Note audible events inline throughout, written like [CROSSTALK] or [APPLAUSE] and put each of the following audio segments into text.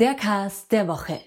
Der Cast der Woche.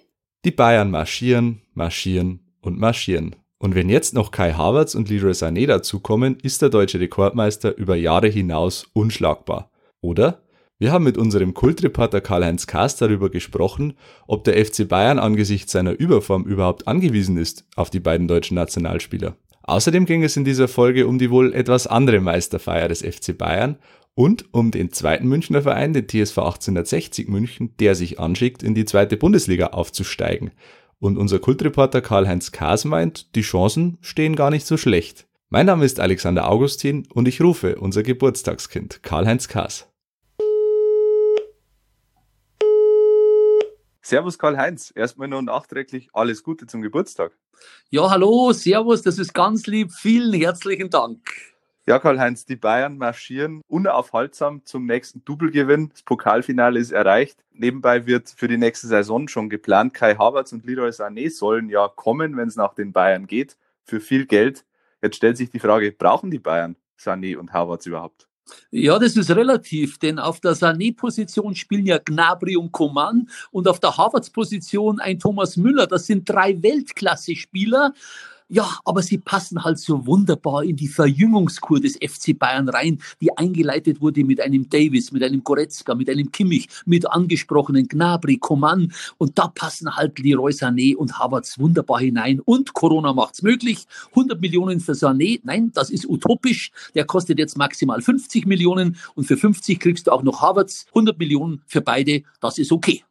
Die Bayern marschieren, marschieren und marschieren. Und wenn jetzt noch Kai Havertz und Leroy Sané dazukommen, ist der deutsche Rekordmeister über Jahre hinaus unschlagbar. Oder? Wir haben mit unserem Kultreporter Karl-Heinz Kaas darüber gesprochen, ob der FC Bayern angesichts seiner Überform überhaupt angewiesen ist auf die beiden deutschen Nationalspieler. Außerdem ging es in dieser Folge um die wohl etwas andere Meisterfeier des FC Bayern und um den zweiten Münchner Verein, den TSV 1860 München, der sich anschickt, in die zweite Bundesliga aufzusteigen. Und unser Kultreporter Karl-Heinz Kaas meint, die Chancen stehen gar nicht so schlecht. Mein Name ist Alexander Augustin und ich rufe unser Geburtstagskind Karl-Heinz Kaas. Servus Karl-Heinz, erstmal noch nachträglich alles Gute zum Geburtstag. Ja, hallo, Servus, das ist ganz lieb. Vielen herzlichen Dank. Ja, Karl-Heinz, die Bayern marschieren unaufhaltsam zum nächsten Doublegewinn. Das Pokalfinale ist erreicht. Nebenbei wird für die nächste Saison schon geplant, Kai Havertz und Leroy Sané sollen ja kommen, wenn es nach den Bayern geht, für viel Geld. Jetzt stellt sich die Frage, brauchen die Bayern Sané und Havertz überhaupt? Ja, das ist relativ, denn auf der Sané-Position spielen ja Gnabry und Coman und auf der Harvards-Position ein Thomas Müller. Das sind drei Weltklasse-Spieler. Ja, aber sie passen halt so wunderbar in die Verjüngungskur des FC Bayern rein, die eingeleitet wurde mit einem Davis, mit einem Goretzka, mit einem Kimmich, mit angesprochenen Gnabry, Coman. Und da passen halt Leroy Sané und Havertz wunderbar hinein. Und Corona macht's möglich. 100 Millionen für Sané, nein, das ist utopisch. Der kostet jetzt maximal 50 Millionen und für 50 kriegst du auch noch Havertz. 100 Millionen für beide, das ist okay.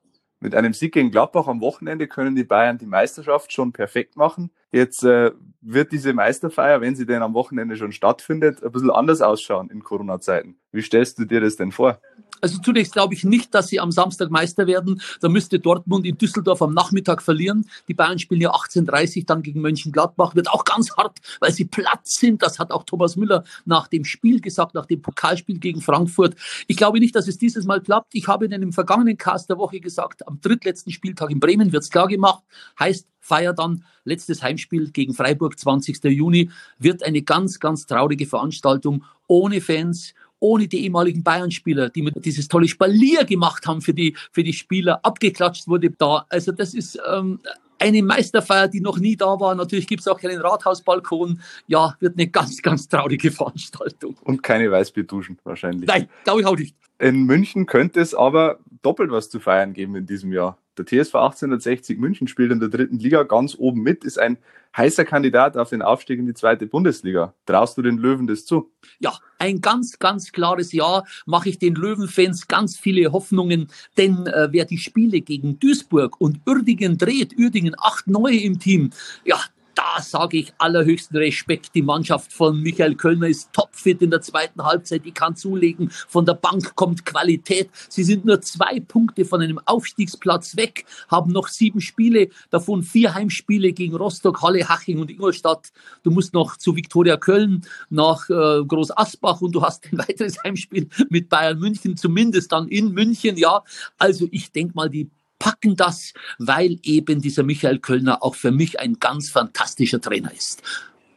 Mit einem Sieg gegen Gladbach am Wochenende können die Bayern die Meisterschaft schon perfekt machen. Jetzt äh, wird diese Meisterfeier, wenn sie denn am Wochenende schon stattfindet, ein bisschen anders ausschauen in Corona-Zeiten. Wie stellst du dir das denn vor? Also zunächst glaube ich nicht, dass sie am Samstag Meister werden. Da müsste Dortmund in Düsseldorf am Nachmittag verlieren. Die Bayern spielen ja 18.30 dann gegen Mönchengladbach. Wird auch ganz hart, weil sie platt sind. Das hat auch Thomas Müller nach dem Spiel gesagt, nach dem Pokalspiel gegen Frankfurt. Ich glaube nicht, dass es dieses Mal klappt. Ich habe in einem vergangenen Cast der Woche gesagt, am drittletzten Spieltag in Bremen wird es klar gemacht. Heißt, Feier dann letztes Heimspiel gegen Freiburg, 20. Juni, wird eine ganz, ganz traurige Veranstaltung ohne Fans, ohne die ehemaligen Bayern-Spieler, die mir dieses tolle Spalier gemacht haben für die, für die Spieler, abgeklatscht wurde da. Also das ist ähm, eine Meisterfeier, die noch nie da war. Natürlich gibt es auch keinen Rathausbalkon. Ja, wird eine ganz, ganz traurige Veranstaltung. Und keine Weißbierduschen wahrscheinlich. Nein, glaube ich auch nicht. In München könnte es aber doppelt was zu feiern geben in diesem Jahr. Der TSV 1860 München spielt in der dritten Liga ganz oben mit, ist ein heißer Kandidat auf den Aufstieg in die zweite Bundesliga. Traust du den Löwen das zu? Ja, ein ganz, ganz klares Ja. Mache ich den Löwenfans ganz viele Hoffnungen, denn äh, wer die Spiele gegen Duisburg und Uerdingen dreht, Uerdingen acht neue im Team, ja, da sage ich allerhöchsten Respekt. Die Mannschaft von Michael Kölner ist topfit in der zweiten Halbzeit. Die kann zulegen. Von der Bank kommt Qualität. Sie sind nur zwei Punkte von einem Aufstiegsplatz weg, haben noch sieben Spiele, davon vier Heimspiele gegen Rostock, Halle, Haching und Ingolstadt. Du musst noch zu Viktoria Köln, nach äh, Groß Asbach und du hast ein [LAUGHS] weiteres Heimspiel mit Bayern München, zumindest dann in München. Ja, also ich denke mal, die packen das, weil eben dieser Michael Kölner auch für mich ein ganz fantastischer Trainer ist.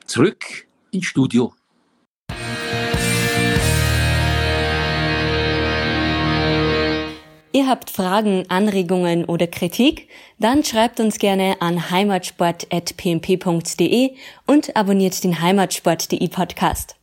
Zurück ins Studio. Ihr habt Fragen, Anregungen oder Kritik? Dann schreibt uns gerne an heimatsport.pmp.de und abonniert den heimatsport.de Podcast.